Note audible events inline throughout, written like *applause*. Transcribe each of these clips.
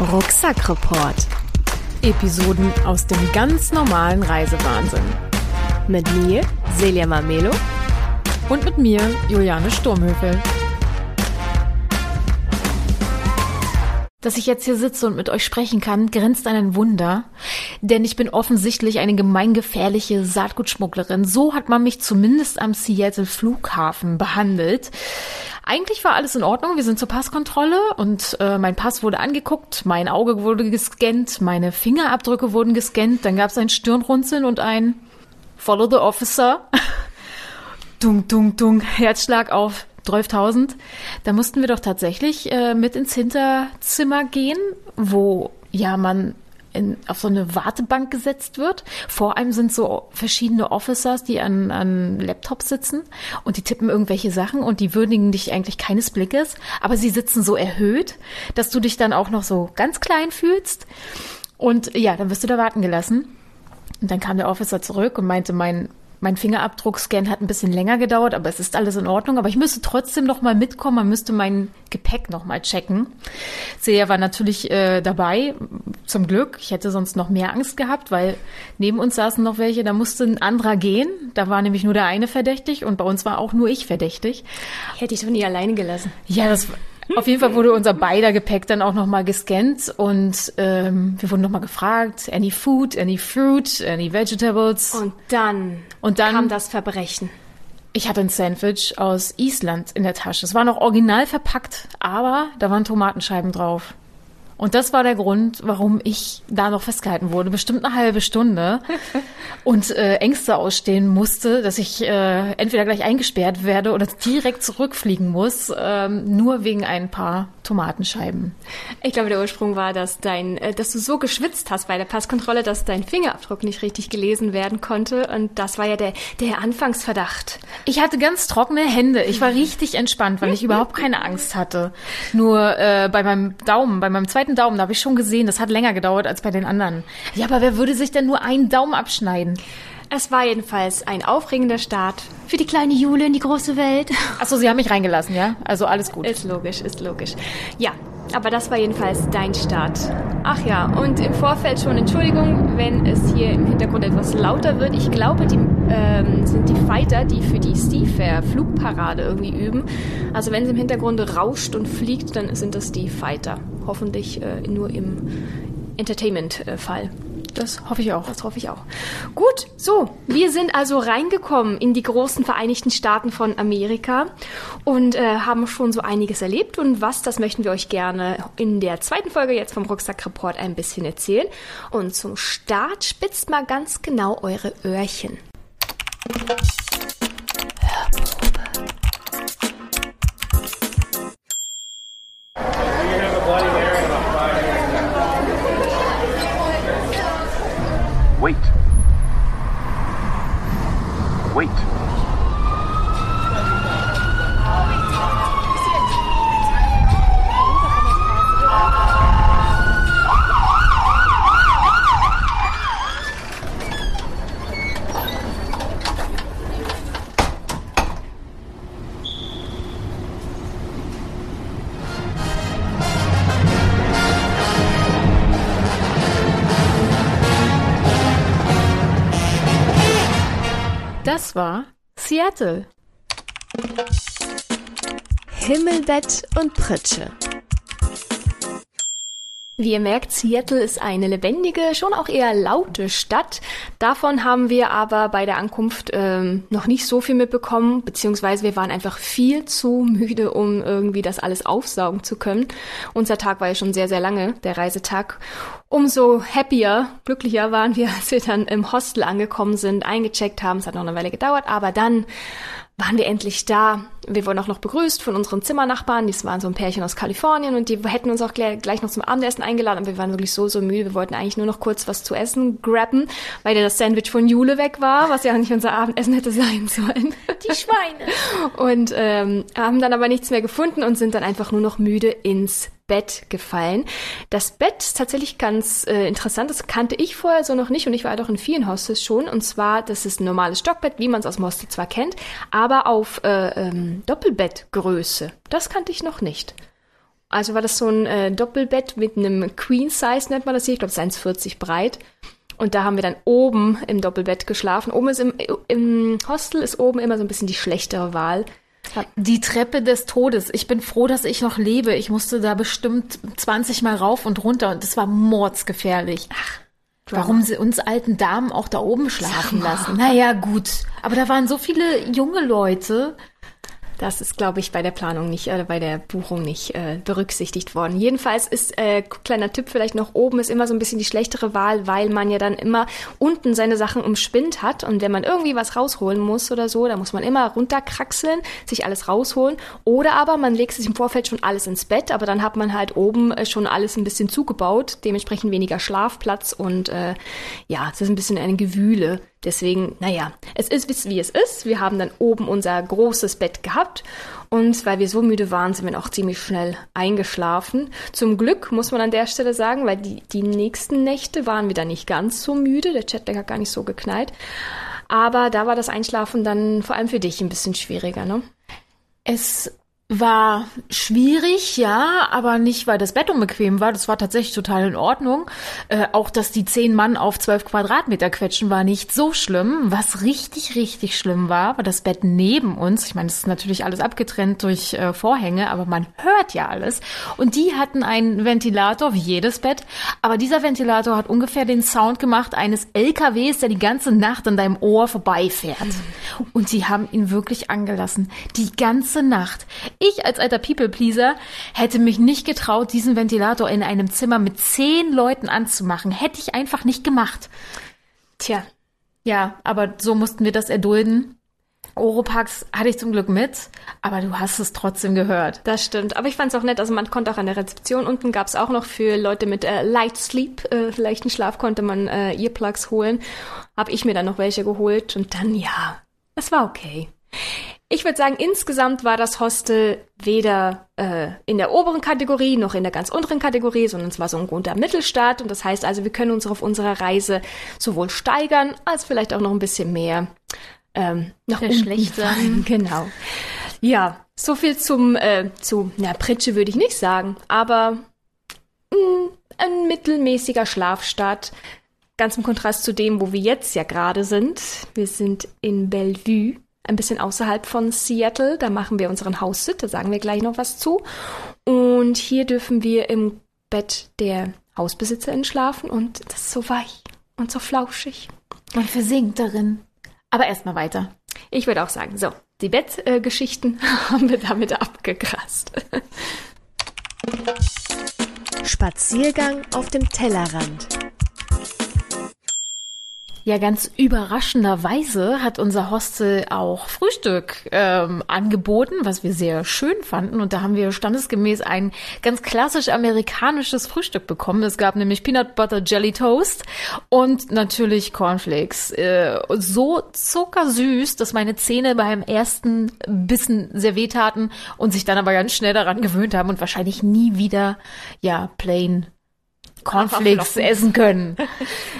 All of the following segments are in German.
Rucksackreport. Episoden aus dem ganz normalen Reisewahnsinn. Mit mir, Celia Mamelo. Und mit mir, Juliane Sturmhöfel. Dass ich jetzt hier sitze und mit euch sprechen kann, grenzt an ein Wunder. Denn ich bin offensichtlich eine gemeingefährliche Saatgutschmugglerin. So hat man mich zumindest am Seattle Flughafen behandelt. Eigentlich war alles in Ordnung. Wir sind zur Passkontrolle und äh, mein Pass wurde angeguckt, mein Auge wurde gescannt, meine Fingerabdrücke wurden gescannt. Dann gab es ein Stirnrunzeln und ein Follow the Officer. *laughs* dung, dung, dung, Herzschlag auf 12.000. Da mussten wir doch tatsächlich äh, mit ins Hinterzimmer gehen, wo ja man in, auf so eine Wartebank gesetzt wird. Vor einem sind so verschiedene Officers, die an, an Laptops sitzen und die tippen irgendwelche Sachen und die würdigen dich eigentlich keines Blickes, aber sie sitzen so erhöht, dass du dich dann auch noch so ganz klein fühlst. Und ja, dann wirst du da warten gelassen. Und dann kam der Officer zurück und meinte, mein mein Fingerabdruckscan hat ein bisschen länger gedauert, aber es ist alles in Ordnung. Aber ich müsste trotzdem noch mal mitkommen. Man müsste mein Gepäck noch mal checken. Seher war natürlich äh, dabei, zum Glück. Ich hätte sonst noch mehr Angst gehabt, weil neben uns saßen noch welche. Da musste ein anderer gehen. Da war nämlich nur der eine verdächtig und bei uns war auch nur ich verdächtig. Hätte ich so nie alleine gelassen. Ja, das auf jeden Fall wurde unser beider Gepäck dann auch nochmal gescannt und ähm, wir wurden nochmal gefragt, any food, any fruit, any vegetables. Und dann, und dann kam das Verbrechen. Ich hatte ein Sandwich aus Island in der Tasche. Es war noch original verpackt, aber da waren Tomatenscheiben drauf. Und das war der Grund, warum ich da noch festgehalten wurde, bestimmt eine halbe Stunde *laughs* und äh, Ängste ausstehen musste, dass ich äh, entweder gleich eingesperrt werde oder direkt zurückfliegen muss, ähm, nur wegen ein paar Tomatenscheiben. Ich glaube, der Ursprung war, dass dein, äh, dass du so geschwitzt hast bei der Passkontrolle, dass dein Fingerabdruck nicht richtig gelesen werden konnte. Und das war ja der, der Anfangsverdacht. Ich hatte ganz trockene Hände. Ich war richtig entspannt, weil ich überhaupt keine Angst hatte. Nur äh, bei meinem Daumen, bei meinem zweiten Daumen, da habe ich schon gesehen, das hat länger gedauert als bei den anderen. Ja, aber wer würde sich denn nur einen Daumen abschneiden? Es war jedenfalls ein aufregender Start für die kleine Jule in die große Welt. Achso, Sie haben mich reingelassen, ja? Also alles gut. Ist logisch, ist logisch. Ja, aber das war jedenfalls dein Start. Ach ja, und im Vorfeld schon Entschuldigung, wenn es hier im Hintergrund etwas lauter wird. Ich glaube, die ähm, sind die Fighter, die für die Seafair Flugparade irgendwie üben. Also wenn es im Hintergrund rauscht und fliegt, dann sind das die Fighter. Hoffentlich äh, nur im Entertainment-Fall. Das hoffe ich auch. Das hoffe ich auch. Gut, so, wir sind also reingekommen in die großen Vereinigten Staaten von Amerika und äh, haben schon so einiges erlebt. Und was, das möchten wir euch gerne in der zweiten Folge jetzt vom Rucksack Report ein bisschen erzählen. Und zum Start spitzt mal ganz genau eure Öhrchen. War Seattle. Himmelbett und Pritsche. Wie ihr merkt, Seattle ist eine lebendige, schon auch eher laute Stadt. Davon haben wir aber bei der Ankunft ähm, noch nicht so viel mitbekommen, beziehungsweise wir waren einfach viel zu müde, um irgendwie das alles aufsaugen zu können. Unser Tag war ja schon sehr, sehr lange, der Reisetag. Umso happier, glücklicher waren wir, als wir dann im Hostel angekommen sind, eingecheckt haben. Es hat noch eine Weile gedauert, aber dann waren wir endlich da. Wir wurden auch noch begrüßt von unseren Zimmernachbarn. Das waren so ein Pärchen aus Kalifornien und die hätten uns auch gleich noch zum Abendessen eingeladen. Aber wir waren wirklich so, so müde. Wir wollten eigentlich nur noch kurz was zu essen grabben, weil ja das Sandwich von Jule weg war, was ja nicht unser Abendessen hätte sein sollen. Die Schweine. *laughs* Und ähm, haben dann aber nichts mehr gefunden und sind dann einfach nur noch müde ins Bett gefallen. Das Bett ist tatsächlich ganz äh, interessant, das kannte ich vorher so noch nicht und ich war doch in vielen Hostels schon. Und zwar, das ist ein normales Stockbett, wie man es aus dem Hostel zwar kennt, aber auf äh, ähm, Doppelbettgröße. Das kannte ich noch nicht. Also war das so ein äh, Doppelbett mit einem Queen Size, nennt man das hier. Ich glaube, es ist 1,40 breit. Und da haben wir dann oben im Doppelbett geschlafen. Oben ist im, im Hostel ist oben immer so ein bisschen die schlechtere Wahl. Die Treppe des Todes. Ich bin froh, dass ich noch lebe. Ich musste da bestimmt 20 Mal rauf und runter und das war mordsgefährlich. Ach, Warum sie uns alten Damen auch da oben schlafen lassen. Naja, gut. Aber da waren so viele junge Leute. Das ist, glaube ich, bei der Planung nicht, äh, bei der Buchung nicht äh, berücksichtigt worden. Jedenfalls ist, äh, kleiner Tipp vielleicht noch, oben ist immer so ein bisschen die schlechtere Wahl, weil man ja dann immer unten seine Sachen umspinnt hat und wenn man irgendwie was rausholen muss oder so, da muss man immer runterkraxeln, sich alles rausholen oder aber man legt sich im Vorfeld schon alles ins Bett, aber dann hat man halt oben äh, schon alles ein bisschen zugebaut, dementsprechend weniger Schlafplatz und äh, ja, es ist ein bisschen eine Gewühle. Deswegen, naja, es ist wie es ist. Wir haben dann oben unser großes Bett gehabt und weil wir so müde waren, sind wir auch ziemlich schnell eingeschlafen. Zum Glück muss man an der Stelle sagen, weil die, die nächsten Nächte waren wir dann nicht ganz so müde. Der Chatlag hat gar nicht so geknallt. Aber da war das Einschlafen dann vor allem für dich ein bisschen schwieriger, ne? Es war schwierig, ja, aber nicht, weil das Bett unbequem war. Das war tatsächlich total in Ordnung. Äh, auch, dass die zehn Mann auf zwölf Quadratmeter quetschen, war nicht so schlimm. Was richtig, richtig schlimm war, war das Bett neben uns. Ich meine, es ist natürlich alles abgetrennt durch äh, Vorhänge, aber man hört ja alles. Und die hatten einen Ventilator, wie jedes Bett. Aber dieser Ventilator hat ungefähr den Sound gemacht eines LKWs, der die ganze Nacht an deinem Ohr vorbeifährt. Und sie haben ihn wirklich angelassen. Die ganze Nacht. Ich als alter People-Pleaser hätte mich nicht getraut, diesen Ventilator in einem Zimmer mit zehn Leuten anzumachen. Hätte ich einfach nicht gemacht. Tja. Ja, aber so mussten wir das erdulden. Oropax hatte ich zum Glück mit, aber du hast es trotzdem gehört. Das stimmt. Aber ich fand es auch nett. Also man konnte auch an der Rezeption unten gab es auch noch für Leute mit äh, Light Sleep, äh, vielleicht einen Schlaf, konnte man äh, Earplugs holen. Hab ich mir dann noch welche geholt und dann ja, es war okay. Ich würde sagen, insgesamt war das Hostel weder äh, in der oberen Kategorie noch in der ganz unteren Kategorie, sondern es war so ein guter Mittelstart. Und das heißt also, wir können uns auf unserer Reise sowohl steigern als vielleicht auch noch ein bisschen mehr ähm, noch verschlechtern. *laughs* Genau. Ja, so viel zum äh, zu na Pritsche würde ich nicht sagen, aber mh, mm, ein mittelmäßiger Schlafstart. Ganz im Kontrast zu dem, wo wir jetzt ja gerade sind. Wir sind in Bellevue ein bisschen außerhalb von Seattle. Da machen wir unseren Haussit, da sagen wir gleich noch was zu. Und hier dürfen wir im Bett der Hausbesitzerin schlafen und das ist so weich und so flauschig. Man versinkt darin. Aber erstmal weiter. Ich würde auch sagen, so, die Bettgeschichten äh, *laughs* haben wir damit abgegrast. Spaziergang auf dem Tellerrand. Ja, ganz überraschenderweise hat unser Hostel auch Frühstück ähm, angeboten, was wir sehr schön fanden. Und da haben wir standesgemäß ein ganz klassisch amerikanisches Frühstück bekommen. Es gab nämlich Peanut Butter Jelly Toast und natürlich Cornflakes. Äh, so zuckersüß, dass meine Zähne beim ersten Bissen sehr wehtaten und sich dann aber ganz schnell daran gewöhnt haben und wahrscheinlich nie wieder, ja, plain Cornflakes essen können. *laughs*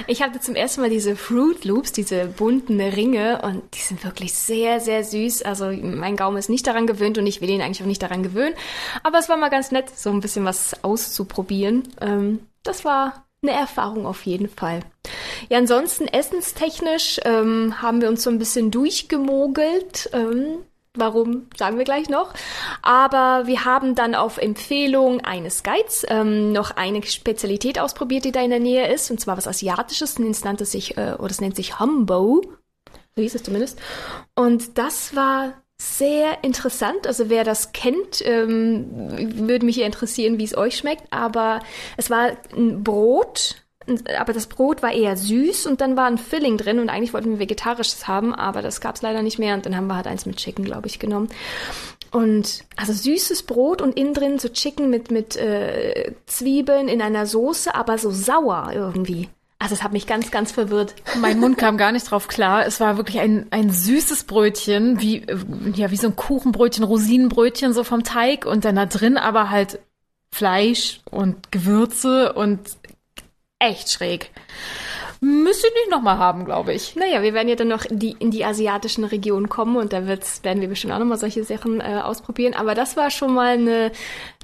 Ich hatte zum ersten Mal diese Fruit Loops, diese bunten Ringe und die sind wirklich sehr, sehr süß. Also mein Gaumen ist nicht daran gewöhnt und ich will ihn eigentlich auch nicht daran gewöhnen. Aber es war mal ganz nett, so ein bisschen was auszuprobieren. Ähm, das war eine Erfahrung auf jeden Fall. Ja, ansonsten essenstechnisch ähm, haben wir uns so ein bisschen durchgemogelt. Ähm, Warum, sagen wir gleich noch. Aber wir haben dann auf Empfehlung eines Guides ähm, noch eine Spezialität ausprobiert, die da in der Nähe ist, und zwar was Asiatisches. Es nannte sich, äh, oder es nennt sich Humbo. So hieß es zumindest. Und das war sehr interessant. Also wer das kennt, ähm, würde mich hier interessieren, wie es euch schmeckt. Aber es war ein Brot aber das Brot war eher süß und dann war ein Filling drin und eigentlich wollten wir vegetarisches haben, aber das gab es leider nicht mehr und dann haben wir halt eins mit Chicken, glaube ich, genommen. Und also süßes Brot und innen drin so Chicken mit mit äh, Zwiebeln in einer Soße, aber so sauer irgendwie. Also es hat mich ganz, ganz verwirrt. Mein Mund *laughs* kam gar nicht drauf klar. Es war wirklich ein, ein süßes Brötchen, wie, äh, ja, wie so ein Kuchenbrötchen, Rosinenbrötchen so vom Teig und dann da drin aber halt Fleisch und Gewürze und echt schräg. müsste ich nicht nochmal haben, glaube ich. Naja, wir werden ja dann noch in die, in die asiatischen Regionen kommen und da wird's, werden wir bestimmt auch nochmal solche Sachen äh, ausprobieren. Aber das war schon mal eine,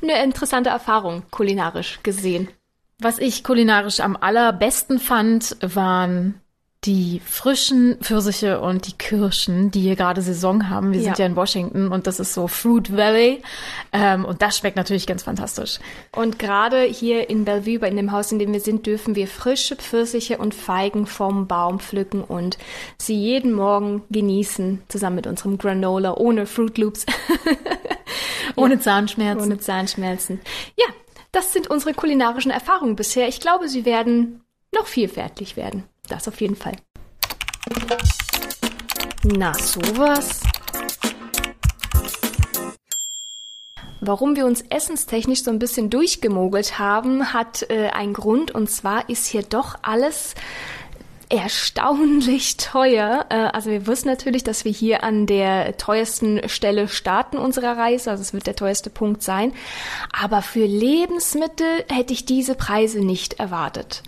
eine interessante Erfahrung, kulinarisch gesehen. Was ich kulinarisch am allerbesten fand, waren die frischen Pfirsiche und die Kirschen, die hier gerade Saison haben. Wir Ja. sind ja in Washington und das ist so Fruit Valley. Ähm, und das schmeckt natürlich ganz fantastisch. Und gerade hier in Bellevue, bei- in dem Haus, in dem wir sind, dürfen wir frische Pfirsiche und Feigen vom Baum pflücken und sie jeden Morgen genießen, zusammen mit unserem Granola, ohne Fruit Loops, *laughs* Ohne Zahnschmerzen. ohne Zahnschmerzen. Ja, das sind unsere kulinarischen Erfahrungen bisher. Ich glaube, sie werden noch vielfältig werden. Das auf jeden Fall. Na, sowas. Warum wir uns essenstechnisch so ein bisschen durchgemogelt haben, hat äh, einen Grund. Und zwar ist hier doch alles erstaunlich *laughs* teuer. Äh, also wir wussten natürlich, dass wir hier an der teuersten Stelle starten unserer Reise. Also es wird der teuerste Punkt sein. Aber für Lebensmittel hätte ich diese Preise nicht erwartet.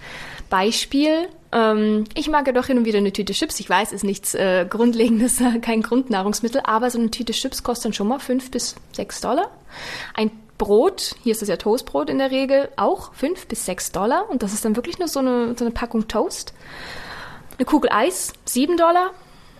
Beispiel. Ähm, ich mag ja doch hin und wieder eine Tüte Chips. Ich weiß, ist nichts äh, Grundlegendes, *laughs* kein Grundnahrungsmittel, aber so eine Tüte Chips kostet dann schon mal fünf bis sechs Dollar. Ein Brot, hier ist das ja Toastbrot in der Regel, auch fünf bis sechs Dollar. Und das ist dann wirklich nur so eine, so eine Packung Toast. Eine Kugel Eis, sieben Dollar.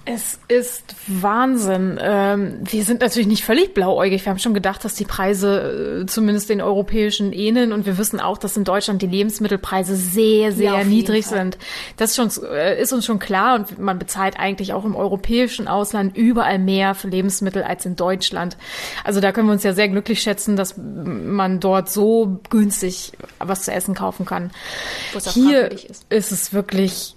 Es ist Wahnsinn. Ähm, wir sind natürlich nicht völlig blauäugig. Wir haben schon gedacht, dass die Preise äh, zumindest den europäischen ähneln. Und wir wissen auch, dass in Deutschland die Lebensmittelpreise sehr, sehr jeden niedrig sind. Das ist, schon, äh, ist uns schon klar. Und man bezahlt eigentlich auch im europäischen Ausland überall mehr für Lebensmittel als in Deutschland. Also da können wir uns ja sehr glücklich schätzen, dass man dort so günstig was zu essen kaufen kann. Hier ist es wirklich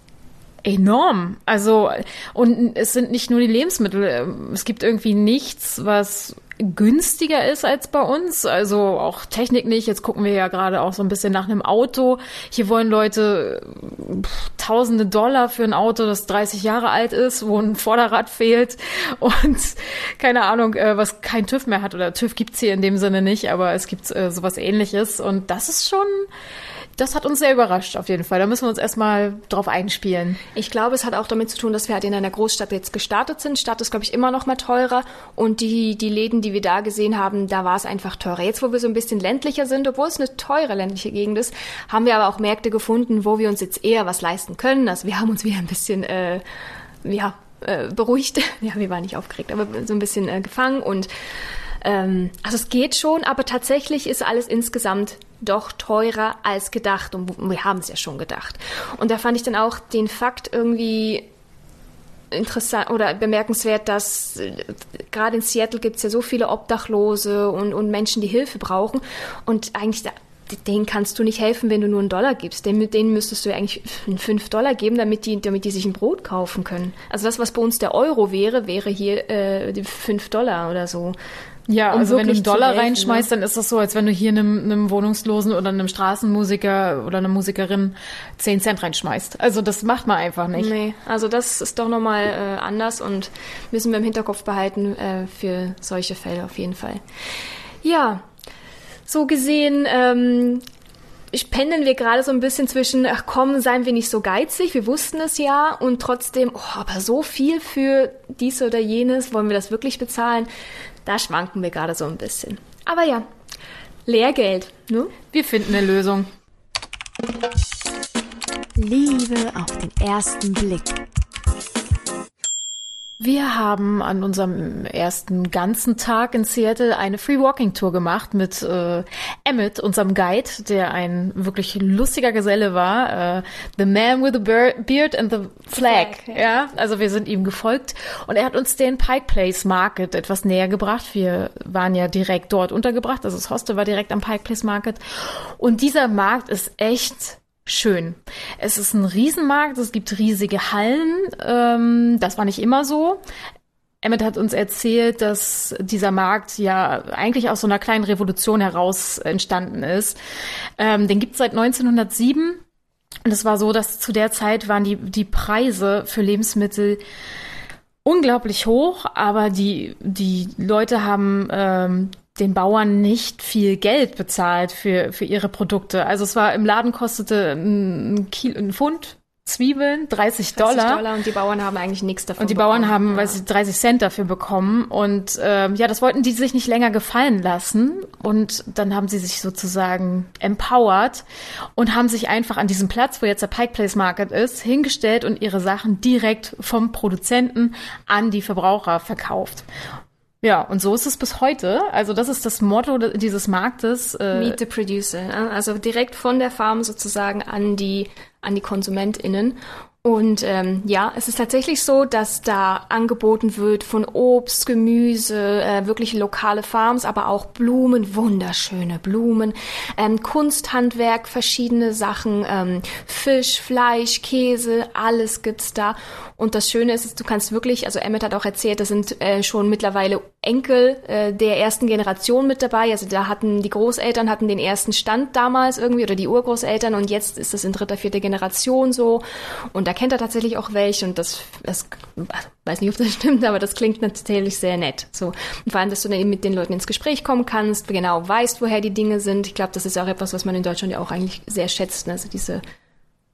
enorm. Also, und es sind nicht nur die Lebensmittel. Es gibt irgendwie nichts, was günstiger ist als bei uns. Also auch Technik nicht. Jetzt gucken wir ja gerade auch so ein bisschen nach einem Auto. Hier wollen Leute pff, tausende Dollar für ein Auto, das 30 Jahre alt ist, wo ein Vorderrad fehlt *laughs* und keine Ahnung, äh, was kein TÜV mehr hat. Oder TÜV gibt's hier in dem Sinne nicht, aber es gibt äh, sowas ähnliches. Und das ist schon, das hat uns sehr überrascht auf jeden Fall. Da müssen wir uns erstmal drauf einspielen. Ich glaube, es hat auch damit zu tun, dass wir halt in einer Großstadt jetzt gestartet sind. Stadt ist, glaube ich, immer noch mal teurer. Und die, die Läden, die wir da gesehen haben, da war es einfach teurer. Jetzt, wo wir so ein bisschen ländlicher sind, obwohl es eine teure ländliche Gegend ist, haben wir aber auch Märkte gefunden, wo wir uns jetzt eher was leisten können. Also wir haben uns wieder ein bisschen, äh, ja, äh, beruhigt. *laughs* Ja, wir waren nicht aufgeregt, aber so ein bisschen äh, gefangen und ähm, also es geht schon, aber tatsächlich ist alles insgesamt doch teurer als gedacht. Und wir haben es ja schon gedacht. Und da fand ich dann auch den Fakt irgendwie interessant oder bemerkenswert, dass äh, gerade in Seattle gibt es ja so viele Obdachlose und, und Menschen, die Hilfe brauchen. Und eigentlich, da, denen kannst du nicht helfen, wenn du nur einen Dollar gibst. Denen, denen müsstest du ja eigentlich fünf Dollar geben, damit die, damit die sich ein Brot kaufen können. Also das, was bei uns der Euro wäre, wäre hier äh, fünf Dollar oder so. Ja, Um also wenn du einen Dollar helfen, reinschmeißt, ne? dann ist das so, als wenn du hier einem, einem Wohnungslosen oder einem Straßenmusiker oder einer Musikerin 10 Cent reinschmeißt. Also das macht man einfach nicht. Nee, also das ist doch nochmal äh, anders und müssen wir im Hinterkopf behalten äh, für solche Fälle auf jeden Fall. Ja, so gesehen ähm, ich- pendeln wir gerade so ein bisschen zwischen, ach komm, seien wir nicht so geizig, wir wussten es ja und trotzdem, oh, aber so viel für dies oder jenes, wollen wir das wirklich bezahlen? Da schwanken wir gerade so ein bisschen. Aber ja, Lehrgeld, ne? Wir finden eine Lösung. Liebe auf den ersten Blick. Wir haben an unserem ersten ganzen Tag in Seattle eine Free Walking Tour gemacht mit äh, Emmett, unserem Guide, der ein wirklich lustiger Geselle war. Äh, the Man with the Bear- Beard and the Flag. Flag, ja. also wir sind ihm gefolgt und er hat uns den Pike Place Market etwas näher gebracht. Wir waren ja direkt dort untergebracht, also das Hostel war direkt am Pike Place Market und dieser Markt ist echt schön. Es ist ein Riesenmarkt, es gibt riesige Hallen. Ähm, das war nicht immer so. Emmett hat uns erzählt, dass dieser Markt ja eigentlich aus so einer kleinen Revolution heraus entstanden ist. Ähm, den gibt's seit 1907. Und es war so, dass zu der Zeit waren die, die Preise für Lebensmittel unglaublich hoch, aber die, die Leute haben ähm, den Bauern nicht viel Geld bezahlt für, für ihre Produkte. Also es war im Laden kostete ein, Kilo, ein Pfund Zwiebeln, 30 30 Dollar. Dollar und die Bauern haben eigentlich nichts davon Und die Bauern bekommen. haben, ja. weiß ich, 30 Cent dafür bekommen. Und ähm, ja, das wollten die sich nicht länger gefallen lassen. Und dann haben sie sich sozusagen empowered und haben sich einfach an diesem Platz, wo jetzt der Pike Place Market ist, hingestellt und ihre Sachen direkt vom Produzenten an die Verbraucher verkauft. Ja, und so ist es bis heute. Also das ist das Motto dieses Marktes. Äh, Meet the Producer. ne? Also direkt von der Farm sozusagen an die, an die KonsumentInnen. Und ähm, ja, es ist tatsächlich so, dass da angeboten wird von Obst, Gemüse, äh, wirklich lokale Farms, aber auch Blumen, wunderschöne Blumen, ähm, Kunsthandwerk, verschiedene Sachen, ähm, Fisch, Fleisch, Käse, alles gibt's da. Und das Schöne ist, du kannst wirklich, also Emmett hat auch erzählt, das sind äh, schon mittlerweile Enkel äh, der ersten Generation mit dabei. Also da hatten die Großeltern hatten den ersten Stand damals irgendwie oder die Urgroßeltern und jetzt ist das in dritter, vierter Generation so. Und da kennt er tatsächlich auch welche und das, das weiß nicht, ob das *laughs* stimmt, aber das klingt natürlich sehr nett. So und vor allem, dass du dann eben mit den Leuten ins Gespräch kommen kannst, genau weißt, woher die Dinge sind. Ich glaube, das ist auch etwas, was man in Deutschland ja auch eigentlich sehr schätzt. Ne? Also diese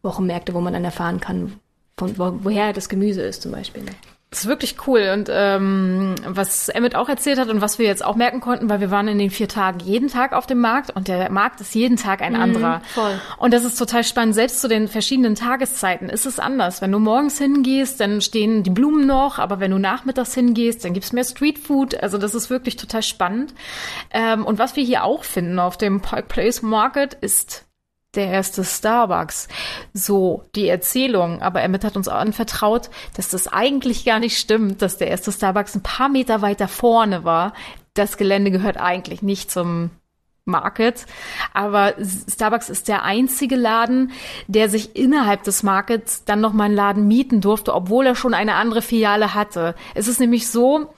Wochenmärkte, wo man dann erfahren kann, von wo, woher das Gemüse ist zum Beispiel. Ne? Das ist wirklich cool. Und ähm, was Emmett auch erzählt hat und was wir jetzt auch merken konnten, weil wir waren in den vier Tagen jeden Tag auf dem Markt und der Markt ist jeden Tag ein anderer. voll. Und das ist total spannend. Selbst zu den verschiedenen Tageszeiten ist es anders. Wenn du morgens hingehst, dann stehen die Blumen noch, aber wenn du nachmittags hingehst, dann gibt's mehr Streetfood. Also das ist wirklich total spannend. Ähm, und was wir hier auch finden auf dem Park Place Market ist der erste Starbucks. So die Erzählung. Aber Emmett hat uns anvertraut, dass das eigentlich gar nicht stimmt, dass der erste Starbucks ein paar Meter weiter vorne war. Das Gelände gehört eigentlich nicht zum Market. Aber Starbucks ist der einzige Laden, der sich innerhalb des Markets dann noch mal einen Laden mieten durfte, obwohl er schon eine andere Filiale hatte. Es ist nämlich so,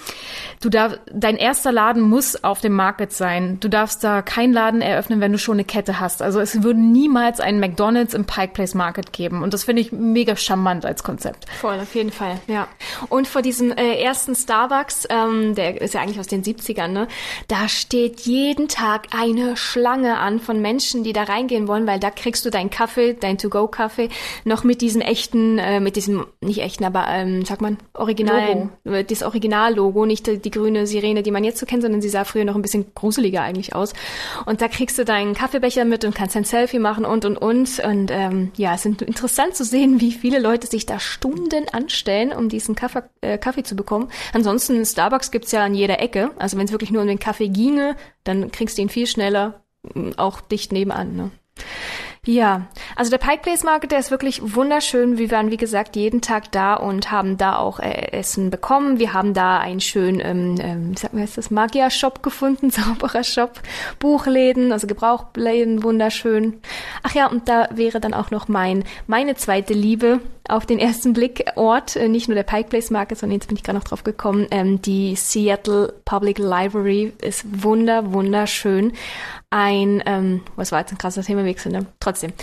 du darf, dein erster Laden muss auf dem Market sein. Du darfst da keinen Laden eröffnen, wenn du schon eine Kette hast. Also es würde niemals einen McDonald's im Pike Place Market geben. Und das finde ich mega charmant als Konzept. Voll, auf jeden Fall, ja. Und vor diesem äh, ersten Starbucks, ähm, der ist ja eigentlich aus den 70ern, ne? Da steht jeden Tag eine Schlange an von Menschen, die da reingehen wollen, weil da kriegst du deinen Kaffee, dein To-Go-Kaffee, noch mit diesem echten, äh, mit diesem, nicht echten, aber, ähm, sag man, Original, äh, das Original-Logo, nicht die, die grüne Sirene, die man jetzt so kennt, sondern sie sah früher noch ein bisschen gruseliger eigentlich aus. Und da kriegst du deinen Kaffeebecher mit und kannst ein Selfie machen und, und, und. Und ähm, ja, es ist interessant zu sehen, wie viele Leute sich da Stunden anstellen, um diesen Kaffee, äh, Kaffee zu bekommen. Ansonsten, Starbucks gibt's ja an jeder Ecke. Also wenn es wirklich nur um den Kaffee ginge, dann kriegst du ihn viel schneller, m, auch dicht nebenan. Ne? Ja, also der Pike Place Market, der ist wirklich wunderschön. Wir waren, wie gesagt, jeden Tag da und haben da auch äh, Essen bekommen. Wir haben da einen schönen, ähm, ähm, sagt man jetzt das, Magier-Shop gefunden, *laughs* sauberer Shop, Buchläden, also Gebrauchläden, wunderschön. Ach ja, und da wäre dann auch noch mein, meine zweite Liebe auf den ersten Blick Ort, äh, nicht nur der Pike Place Market, sondern jetzt bin ich gerade noch drauf gekommen, ähm, die Seattle Public Library ist wunder, wunderschön. Ein, ähm, was war jetzt ein krasser Themawechsel, ne? Trotzdem.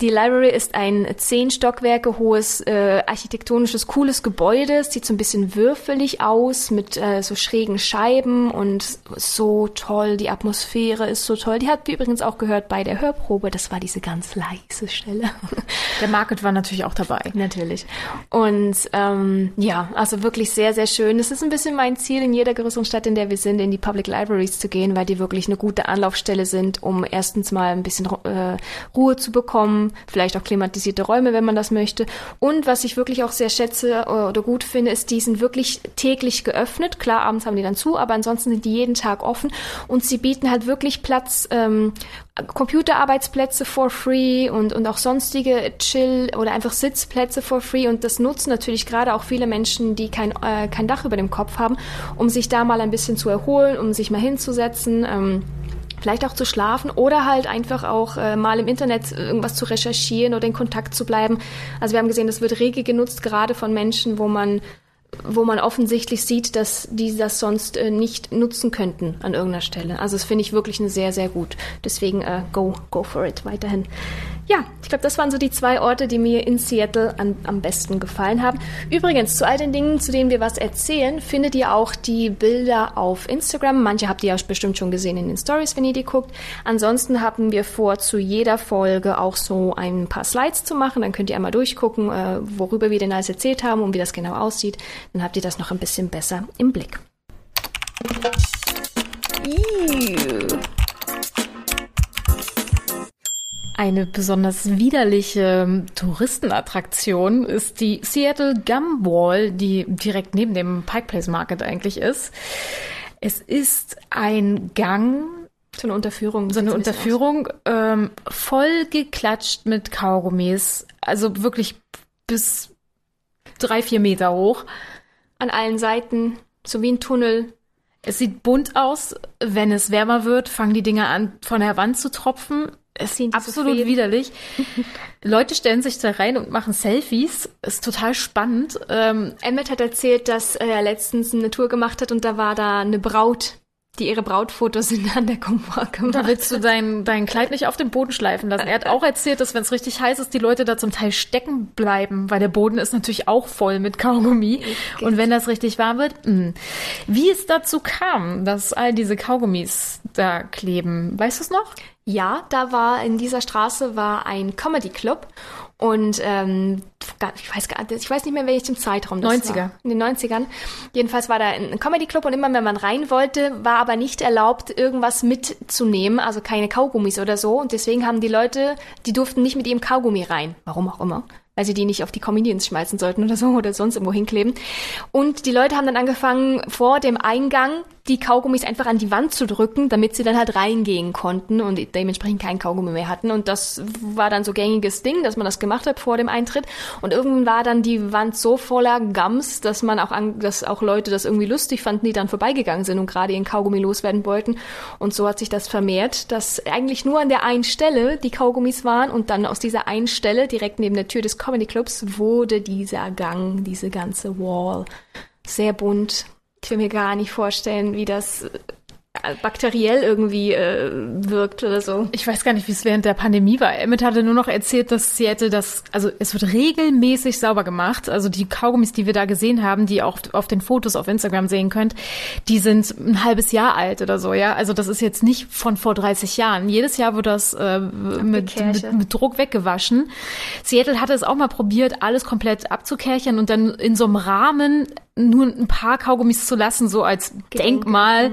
Die Library ist ein zehn Stockwerke hohes, äh, architektonisches, cooles Gebäude. Es sieht so ein bisschen würfelig aus mit äh, so schrägen Scheiben und so toll. Die Atmosphäre ist so toll. Die hat wir übrigens auch gehört bei der Hörprobe. Das war diese ganz leise Stelle. *laughs* Der Market war natürlich auch dabei. Natürlich. Und ähm, ja, also wirklich sehr, sehr schön. Es ist ein bisschen mein Ziel, in jeder größeren Stadt, in der wir sind, in die Public Libraries zu gehen, weil die wirklich eine gute Anlaufstelle sind, um erstens mal ein bisschen äh, Ruhe zu bekommen, vielleicht auch klimatisierte Räume, wenn man das möchte. Und was ich wirklich auch sehr schätze oder gut finde, ist, die sind wirklich täglich geöffnet. Klar, abends haben die dann zu, aber ansonsten sind die jeden Tag offen und sie bieten halt wirklich Platz, ähm, Computerarbeitsplätze for free und, und auch sonstige Chill- oder einfach Sitzplätze for free. Und das nutzen natürlich gerade auch viele Menschen, die kein, äh, kein Dach über dem Kopf haben, um sich da mal ein bisschen zu erholen, um sich mal hinzusetzen. Ähm, vielleicht auch zu schlafen oder halt einfach auch äh, mal im Internet irgendwas zu recherchieren oder in Kontakt zu bleiben. Also wir haben gesehen, das wird rege genutzt, gerade von Menschen, wo man wo man offensichtlich sieht, dass die das sonst äh, nicht nutzen könnten an irgendeiner Stelle. Also das finde ich wirklich eine sehr, sehr gut. Deswegen äh, go, go for it weiterhin. Ja, ich glaube, das waren so die zwei Orte, die mir in Seattle an, am besten gefallen haben. Übrigens, zu all den Dingen, zu denen wir was erzählen, findet ihr auch die Bilder auf Instagram. Manche habt ihr ja bestimmt schon gesehen in den Stories, wenn ihr die guckt. Ansonsten haben wir vor, zu jeder Folge auch so ein paar Slides zu machen. Dann könnt ihr einmal durchgucken, äh, worüber wir denn alles erzählt haben und wie das genau aussieht. Dann habt ihr das noch ein bisschen besser im Blick. Ew. Eine besonders widerliche Touristenattraktion ist die Seattle Gum Wall, die direkt neben dem Pike Place Market eigentlich ist. Es ist ein Gang, so eine Unterführung. So eine Unterführung, ähm, voll geklatscht mit Kaugummis. Also wirklich bis drei, vier Meter hoch. An allen Seiten, so wie ein Tunnel. Es sieht bunt aus. Wenn es wärmer wird, fangen die Dinger an, von der Wand zu tropfen. Es ist absolut so widerlich. *laughs* Leute stellen sich da rein und machen Selfies. Ist total spannend. Ähm, Emmett hat erzählt, dass er letztens eine Tour gemacht hat und da war da eine Braut, die ihre Brautfotos in an der Comwalk gemacht Da willst du dein, dein Kleid nicht auf dem Boden schleifen lassen. Er hat auch erzählt, dass wenn es richtig heiß ist, die Leute da zum Teil stecken bleiben, weil der Boden ist natürlich auch voll mit Kaugummi. Okay. Und wenn das richtig warm wird, mh. Hm. wie es dazu kam, dass all diese Kaugummis da kleben, weißt du es noch? Ja, da war in dieser Straße war ein Comedy Club und ähm, ich weiß gar ich weiß nicht mehr, welchem Zeitraum das 90er. war. In den 90ern. Jedenfalls war da ein Comedy Club und immer wenn man rein wollte, war aber nicht erlaubt, irgendwas mitzunehmen, also keine Kaugummis oder so. Und deswegen haben die Leute, die durften nicht mit ihrem Kaugummi rein. Warum auch immer weil sie die nicht auf die Comedians schmeißen sollten oder so *laughs* oder sonst irgendwo hinkleben. Und die Leute haben dann angefangen, vor dem Eingang die Kaugummis einfach an die Wand zu drücken, damit sie dann halt reingehen konnten und dementsprechend kein Kaugummi mehr hatten. Und das war dann so gängiges Ding, dass man das gemacht hat vor dem Eintritt. Und irgendwann war dann die Wand so voller Gums, dass man auch an, dass auch Leute das irgendwie lustig fanden, die dann vorbeigegangen sind und gerade ihren Kaugummi loswerden wollten. Und so hat sich das vermehrt, dass eigentlich nur an der einen Stelle die Kaugummis waren und dann aus dieser einen Stelle direkt neben der Tür des Comedy Clubs wurde dieser Gang, diese ganze Wall sehr bunt. Ich will mir gar nicht vorstellen, wie das bakteriell irgendwie äh, wirkt oder so. Ich weiß gar nicht, wie es während der Pandemie war. Emmett hatte nur noch erzählt, dass Seattle das, also es wird regelmäßig sauber gemacht. Also die Kaugummis, die wir da gesehen haben, die auch auf den Fotos auf Instagram sehen könnt, die sind ein halbes Jahr alt oder so, ja. Also das ist jetzt nicht von vor 30 Jahren. Jedes Jahr wird das äh, mit, mit, mit Druck weggewaschen. Seattle hatte es auch mal probiert, alles komplett abzukärchern und dann in so einem Rahmen nur ein paar Kaugummis zu lassen, so als Denkmal,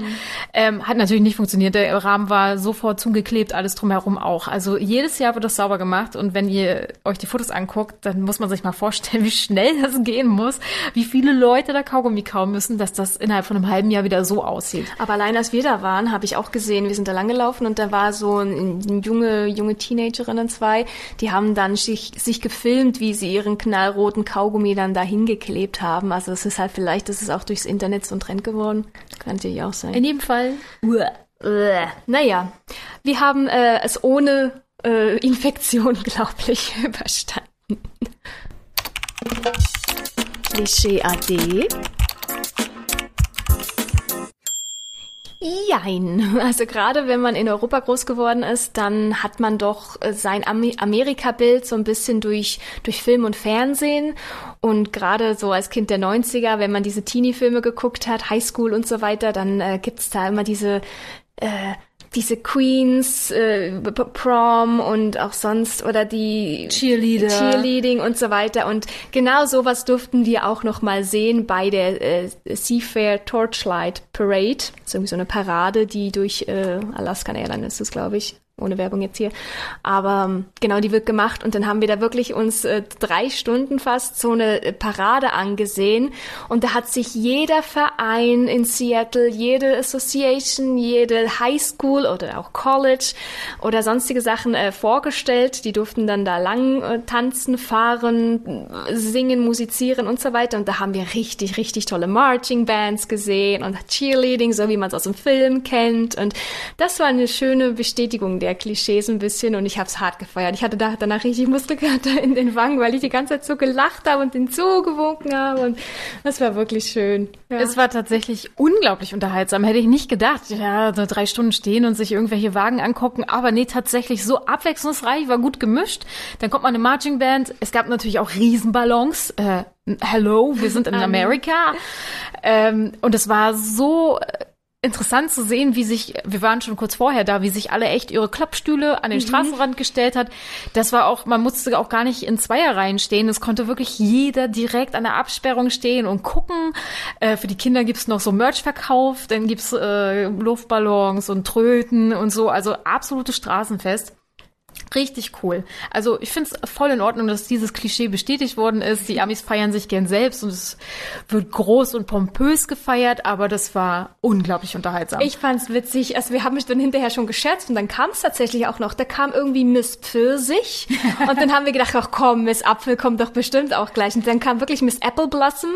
ähm, hat natürlich nicht funktioniert. Der Rahmen war sofort zugeklebt, alles drumherum auch. Also jedes Jahr wird das sauber gemacht und wenn ihr euch die Fotos anguckt, dann muss man sich mal vorstellen, *laughs* wie schnell das gehen muss, wie viele Leute da Kaugummi kauen müssen, dass das innerhalb von einem halben Jahr wieder so aussieht. Aber allein als wir da waren, habe ich auch gesehen, wir sind da langgelaufen und da war so ein, ein junge, junge Teenagerinnen zwei, die haben dann sich, sich gefilmt, wie sie ihren knallroten Kaugummi dann da hingeklebt haben. Also es ist halt vielleicht ist es auch durchs Internet so ein Trend geworden. Kann natürlich auch sein. In jedem Fall. Naja, wir haben äh, es ohne äh, Infektion, *laughs* glaube ich, *laughs* überstanden. Klischee AD. Jein. *laughs* Also gerade wenn man in Europa groß geworden ist, dann hat man doch äh, sein Amerika-Bild so ein bisschen durch, durch Film und Fernsehen. Und gerade so als Kind der 90er, wenn man diese Teenie-Filme geguckt hat, Highschool und so weiter, dann äh, gibt's da immer diese äh, diese Queens, äh, Prom und auch sonst oder die Cheerleader. Cheerleading und so weiter. Und genau sowas durften wir auch noch mal sehen bei der äh, Seafair Torchlight Parade. Das ist irgendwie so eine Parade, die durch äh, Alaskan Airlines ist glaube ich, ohne Werbung jetzt hier. Aber ähm, genau, die wird gemacht und dann haben wir da wirklich uns äh, drei Stunden fast so eine äh, Parade angesehen und da hat sich jeder Verein in Seattle, jede Association, jede High School oder auch College oder sonstige Sachen äh, vorgestellt. Die durften dann da lang tanzen, fahren, singen, musizieren und so weiter und da haben wir richtig, richtig tolle Marching Bands gesehen und Cheerleading, so wie man es aus dem Film kennt und das war eine schöne Bestätigung der der Klischees ein bisschen und ich habe es hart gefeiert. Ich hatte da, danach richtig Muskelkater *laughs* in den Wangen, weil ich die ganze Zeit so gelacht habe und den zugewunken habe und das war wirklich schön. Ja. Es war tatsächlich unglaublich unterhaltsam. Hätte ich nicht gedacht. Ja, so drei Stunden stehen und sich irgendwelche Wagen angucken. Aber nee, tatsächlich so abwechslungsreich, war gut gemischt. Dann kommt man eine Marching Band. Es gab natürlich auch Riesenballons. Äh, hello, wir sind in *laughs* Amerika. Ähm, und es war so äh, interessant zu sehen, wie sich, wir waren schon kurz vorher da, wie sich alle echt ihre Klappstühle an den mhm. Straßenrand gestellt hat. Das war auch, man musste auch gar nicht in Zweierreihen stehen. Es konnte wirklich jeder direkt an der Absperrung stehen und gucken. Äh, für die Kinder gibt's noch so Merch-Verkauf, dann gibt's äh, Luftballons und Tröten und so. Also absolutes Straßenfest. Richtig cool. Also ich finde es voll in Ordnung, dass dieses Klischee bestätigt worden ist. Die Amis feiern sich gern selbst und es wird groß und pompös gefeiert, aber das war unglaublich unterhaltsam. Ich fand's witzig. Also wir haben mich dann hinterher schon gescherzt und dann kam es tatsächlich auch noch. Da kam irgendwie Miss Pfirsich *laughs* und dann haben wir gedacht, ach komm, Miss Apfel kommt doch bestimmt auch gleich. Und dann kam wirklich Miss Apple Blossom.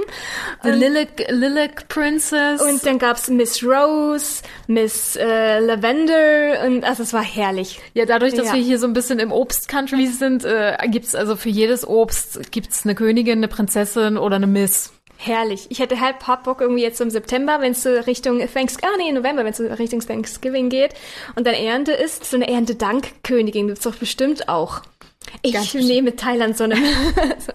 The Lilac, Lilac Princess. Und dann gab's Miss Rose, Miss äh, Lavender und also es war herrlich. Ja, dadurch, dass ja. wir hier so ein bisschen im Obst-Country sind, äh, gibt's also für jedes Obst gibt's eine Königin, eine Prinzessin oder eine Miss. Herrlich. Ich hätte halt hart Bock irgendwie jetzt im September, wenn es so Richtung Thanksgiving, ah nee, November, wenn es so Richtung Thanksgiving geht und dann Ernte ist, so eine Erntedank-Königin gibt's doch bestimmt auch. Ich Ganz nehme Thailand so eine, *laughs* so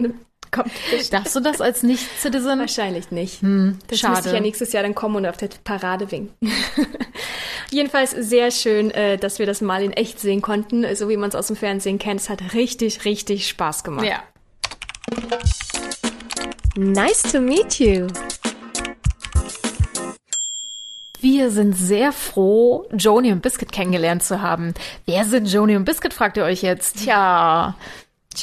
eine Darfst du das als Nicht-Citizen? Wahrscheinlich nicht. Hm, das schade. müsste ich ja nächstes Jahr dann kommen und auf der Parade winken. *laughs* Jedenfalls sehr schön, äh, dass wir das mal in echt sehen konnten, so wie man es aus dem Fernsehen kennt. Es hat richtig, richtig Spaß gemacht. Ja. Nice to meet you. Wir sind sehr froh, Joni und Biscuit kennengelernt zu haben. Wer sind Joni und Biscuit, fragt ihr euch jetzt. Tja,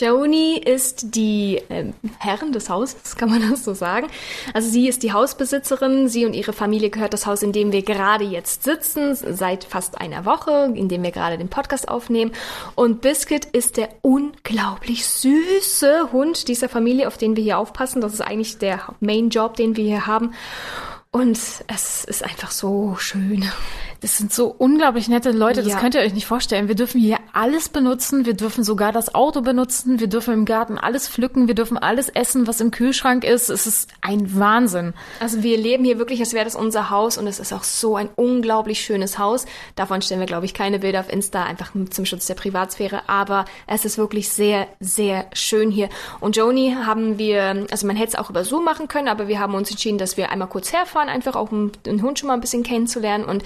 Joni ist die äh, Herrin des Hauses, kann man das so sagen. Also sie ist die Hausbesitzerin. Sie und ihre Familie gehört das Haus, in dem wir gerade jetzt sitzen, seit fast einer Woche, in dem wir gerade den Podcast aufnehmen. Und Biscuit ist der unglaublich süße Hund dieser Familie, auf den wir hier aufpassen. Das ist eigentlich der Main Job, den wir hier haben. Und es ist einfach so schön. Das sind so unglaublich nette Leute, das ja. könnt ihr euch nicht vorstellen. Wir dürfen hier alles benutzen, wir dürfen sogar das Auto benutzen, wir dürfen im Garten alles pflücken, wir dürfen alles essen, was im Kühlschrank ist. Es ist ein Wahnsinn. Also wir leben hier wirklich, als wäre das unser Haus und es ist auch so ein unglaublich schönes Haus. Davon stellen wir, glaube ich, keine Bilder auf Insta, einfach zum Schutz der Privatsphäre, aber es ist wirklich sehr, sehr schön hier. Und Joni haben wir, also man hätte es auch über Zoom machen können, aber wir haben uns entschieden, dass wir einmal kurz herfahren, einfach auch um den Hund schon mal ein bisschen kennenzulernen und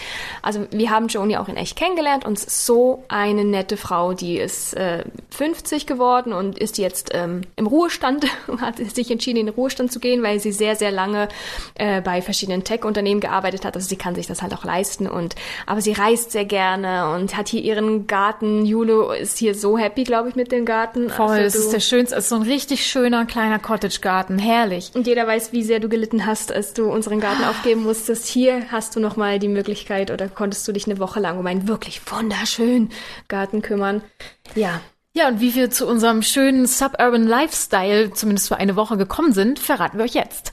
also wir haben Joni auch in echt kennengelernt und so eine nette Frau, die ist äh, 50 geworden und ist jetzt ähm, im Ruhestand, *laughs* hat sich entschieden, in den Ruhestand zu gehen, weil sie sehr, sehr lange äh, bei verschiedenen Tech-Unternehmen gearbeitet hat. Also sie kann sich das halt auch leisten und aber sie reist sehr gerne und hat hier ihren Garten. Jule ist hier so happy, glaube ich, mit dem Garten. Voll, also, es ist der schönste, es ist so ein richtig schöner kleiner Cottage-Garten, herrlich. Und jeder weiß, wie sehr du gelitten hast, als du unseren Garten aufgeben musstest. Hier hast du nochmal die Möglichkeit oder konntest du dich eine Woche lang um einen wirklich wunderschönen Garten kümmern. Ja. Ja, und wie wir zu unserem schönen Suburban Lifestyle zumindest für eine Woche gekommen sind, verraten wir euch jetzt.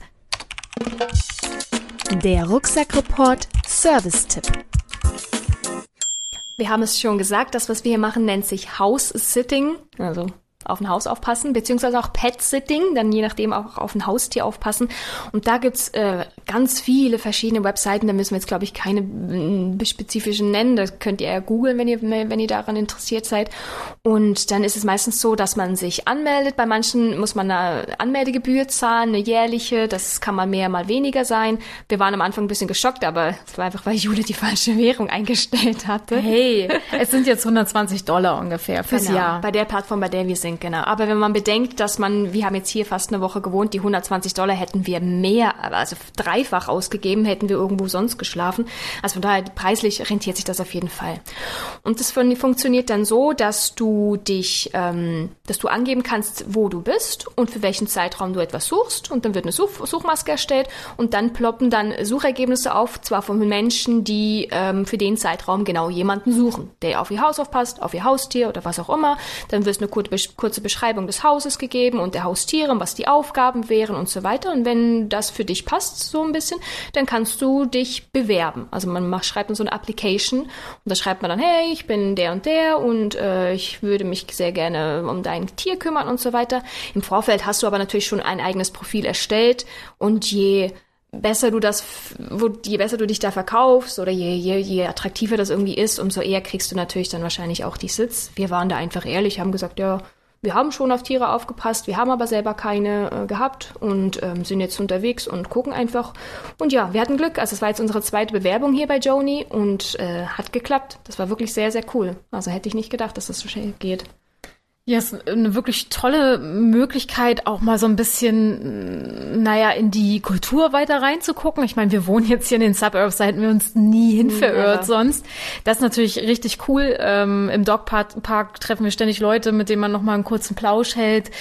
Der Rucksackreport Service-Tipp. Wir haben es schon gesagt, das, was wir hier machen, nennt sich House-Sitting, also auf ein Haus aufpassen, beziehungsweise auch Pet-Sitting, dann je nachdem auch auf ein Haustier aufpassen. Und da gibt's äh, ganz viele verschiedene Webseiten, da müssen wir jetzt, glaube ich, keine äh, spezifischen nennen. Das könnt ihr ja googeln, wenn ihr, wenn ihr daran interessiert seid. Und dann ist es meistens so, dass man sich anmeldet. Bei manchen muss man eine Anmeldegebühr zahlen, eine jährliche. Das kann mal mehr, mal weniger sein. Wir waren am Anfang ein bisschen geschockt, aber es war einfach, weil Jule die falsche Währung eingestellt hatte. Hey, es sind jetzt 120 Dollar ungefähr fürs genau, Jahr. Bei der Plattform, bei der wir sind genau. Aber wenn man bedenkt, dass man, wir haben jetzt hier fast eine Woche gewohnt, die 120 Dollar hätten wir mehr, also dreifach ausgegeben, hätten wir irgendwo sonst geschlafen. Also von daher preislich rentiert sich das auf jeden Fall. Und das funktioniert dann so, dass du dich, ähm, dass du angeben kannst, wo du bist und für welchen Zeitraum du etwas suchst. Und dann wird eine Such Suchmaske erstellt und dann ploppen dann Suchergebnisse auf, zwar von Menschen, die ähm, für den Zeitraum genau jemanden suchen, der auf ihr Haus aufpasst, auf ihr Haustier oder was auch immer. Dann wirst du eine kurze, kurze Beschreibung des Hauses gegeben und der Haustiere, was die Aufgaben wären und so weiter. Und wenn das für dich passt, so ein bisschen, dann kannst du dich bewerben. Also man macht, schreibt dann so eine Application und da schreibt man dann, hey, ich bin der und der und äh, ich würde mich sehr gerne um dein Tier kümmern und so weiter. Im Vorfeld hast du aber natürlich schon ein eigenes Profil erstellt und je besser du das, je besser du dich da verkaufst oder je, je, je attraktiver das irgendwie ist, umso eher kriegst du natürlich dann wahrscheinlich auch die Sitz. Wir waren da einfach ehrlich, haben gesagt, ja, wir haben schon auf Tiere aufgepasst, wir haben aber selber keine äh, gehabt und ähm, sind jetzt unterwegs und gucken einfach. Und ja, wir hatten Glück. Also es war jetzt unsere zweite Bewerbung hier bei Joni und äh, hat geklappt. Das war wirklich sehr, sehr cool. Also hätte ich nicht gedacht, dass das so schnell geht. Ja, es ist eine wirklich tolle Möglichkeit, auch mal so ein bisschen, naja, in die Kultur weiter reinzugucken. Ich meine, wir wohnen jetzt hier in den Suburbs, da hätten wir uns nie hin verirrt sonst. Das ist natürlich richtig cool. Ähm, Im Dogpark Park treffen wir ständig Leute, mit denen man noch mal einen kurzen Plausch hält.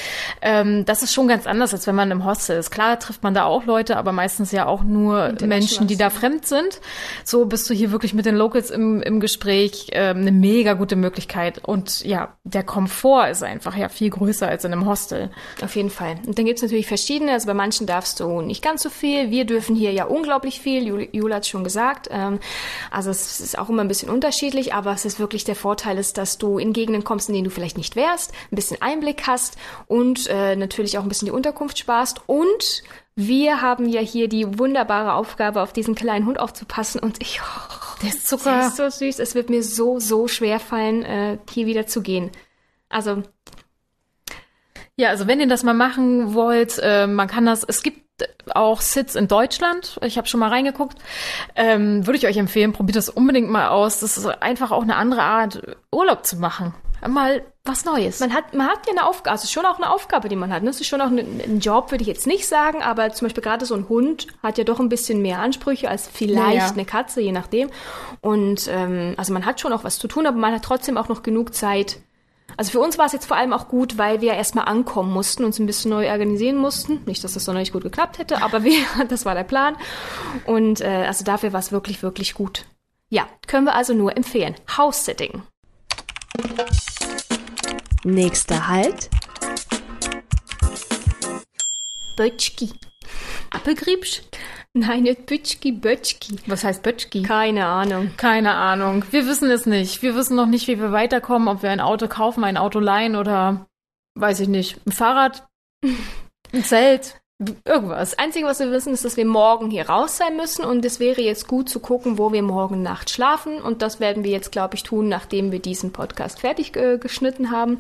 Ähm, das ist schon ganz anders, als wenn man im Hostel ist. Klar trifft man da auch Leute, aber meistens ja auch nur Menschen, die da fremd sind. So bist du hier wirklich mit den Locals im, im Gespräch. Ähm, eine mega gute Möglichkeit. Und ja, der Komfort ist einfach ja viel größer als in einem Hostel. Auf jeden Fall. Und dann gibt's natürlich verschiedene. Also bei manchen darfst du nicht ganz so viel. Wir dürfen hier ja unglaublich viel. Jul Jula hat schon gesagt. Ähm, also es ist auch immer ein bisschen unterschiedlich, aber es ist wirklich der Vorteil ist, dass du in Gegenden kommst, in denen du vielleicht nicht wärst, ein bisschen Einblick hast und äh, natürlich auch ein bisschen die Unterkunft sparst und wir haben ja hier die wunderbare Aufgabe, auf diesen kleinen Hund aufzupassen und ich, oh, Der ist Zucker. der ist so süß. Es wird mir so, so schwer fallen, äh, hier wieder zu gehen. Also, Ja, also wenn ihr das mal machen wollt, äh, man kann das, es gibt auch Sits in Deutschland. Ich habe schon mal reingeguckt. Ähm, Würde ich euch empfehlen, probiert das unbedingt mal aus. Das ist einfach auch eine andere Art, Urlaub zu machen. Mal was Neues. man hat, man hat ja eine Aufgabe, also es ist schon auch eine Aufgabe, die man hat. ne? Es ist schon auch ein, ein Job, würde ich jetzt nicht sagen, aber zum Beispiel gerade so ein Hund hat ja doch ein bisschen mehr Ansprüche als vielleicht Ja, ja. eine Katze, je nachdem. Und ähm, also man hat schon auch was zu tun, aber man hat trotzdem auch noch genug Zeit. Also für uns war es jetzt vor allem auch gut, weil wir erstmal ankommen mussten, uns ein bisschen neu organisieren mussten. Nicht, dass das sonderlich gut geklappt hätte, *laughs* aber wir, das war der Plan. Und äh, also dafür war es wirklich, wirklich gut. Ja, können wir also nur empfehlen. House-Sitting. Nächster Halt. Bötschki. Appelgriebsch? Nein, nicht Bütschki, Bötschki. Was heißt Bötschki? Keine Ahnung. Keine Ahnung. Wir wissen es nicht. Wir wissen noch nicht, wie wir weiterkommen, ob wir ein Auto kaufen, ein Auto leihen oder weiß ich nicht, ein Fahrrad, *laughs* ein Zelt, irgendwas. Das Einzige, was wir wissen, ist, dass wir morgen hier raus sein müssen und es wäre jetzt gut zu gucken, wo wir morgen Nacht schlafen und das werden wir jetzt, glaube ich, tun, nachdem wir diesen Podcast fertig äh, geschnitten haben.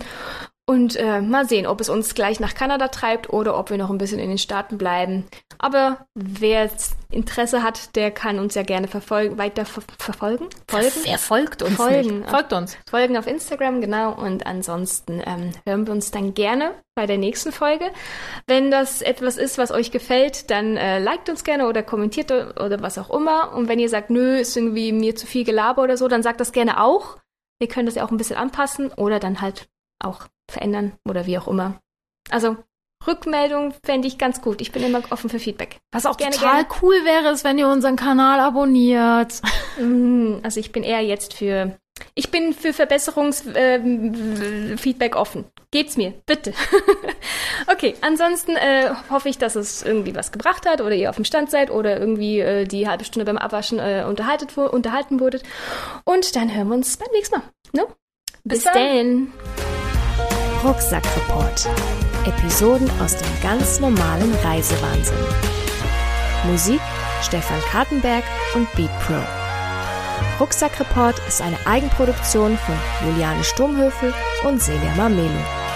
Und äh, mal sehen, ob es uns gleich nach Kanada treibt oder ob wir noch ein bisschen in den Staaten bleiben. Aber wer jetzt Interesse hat, der kann uns ja gerne verfolgen, weiter ver verfolgen. Folgen? Wer folgt uns Folgen. nicht? Folgt uns. Folgen auf Instagram, genau. Und ansonsten ähm, hören wir uns dann gerne bei der nächsten Folge. Wenn das etwas ist, was euch gefällt, dann äh, liked uns gerne oder kommentiert oder was auch immer. Und wenn ihr sagt, nö, ist irgendwie mir zu viel Gelaber oder so, dann sagt das gerne auch. Wir können das ja auch ein bisschen anpassen oder dann halt auch verändern oder wie auch immer. Also Rückmeldung fände ich ganz gut. Ich bin immer offen für Feedback. Was auch Gerne, total cool wäre, ist, wenn ihr unseren Kanal abonniert. Mm, Also ich bin eher jetzt für. Ich bin für Verbesserungsfeedback ähm, Feedback offen. Gebt's mir, bitte. *laughs* okay, ansonsten äh, hoffe ich, dass es irgendwie was gebracht hat oder ihr auf dem Stand seid oder irgendwie äh, die halbe Stunde beim Abwaschen äh, unterhaltet, unterhalten wurdet. Und dann hören wir uns beim nächsten Mal. Ne? Bis, Bis dann. dann. Rucksackreport. Episoden aus dem ganz normalen Reisewahnsinn. Musik Stefan Kartenberg und Beat Pro. Rucksackreport ist eine Eigenproduktion von Juliane Sturmhöfel und Celia Mamelo.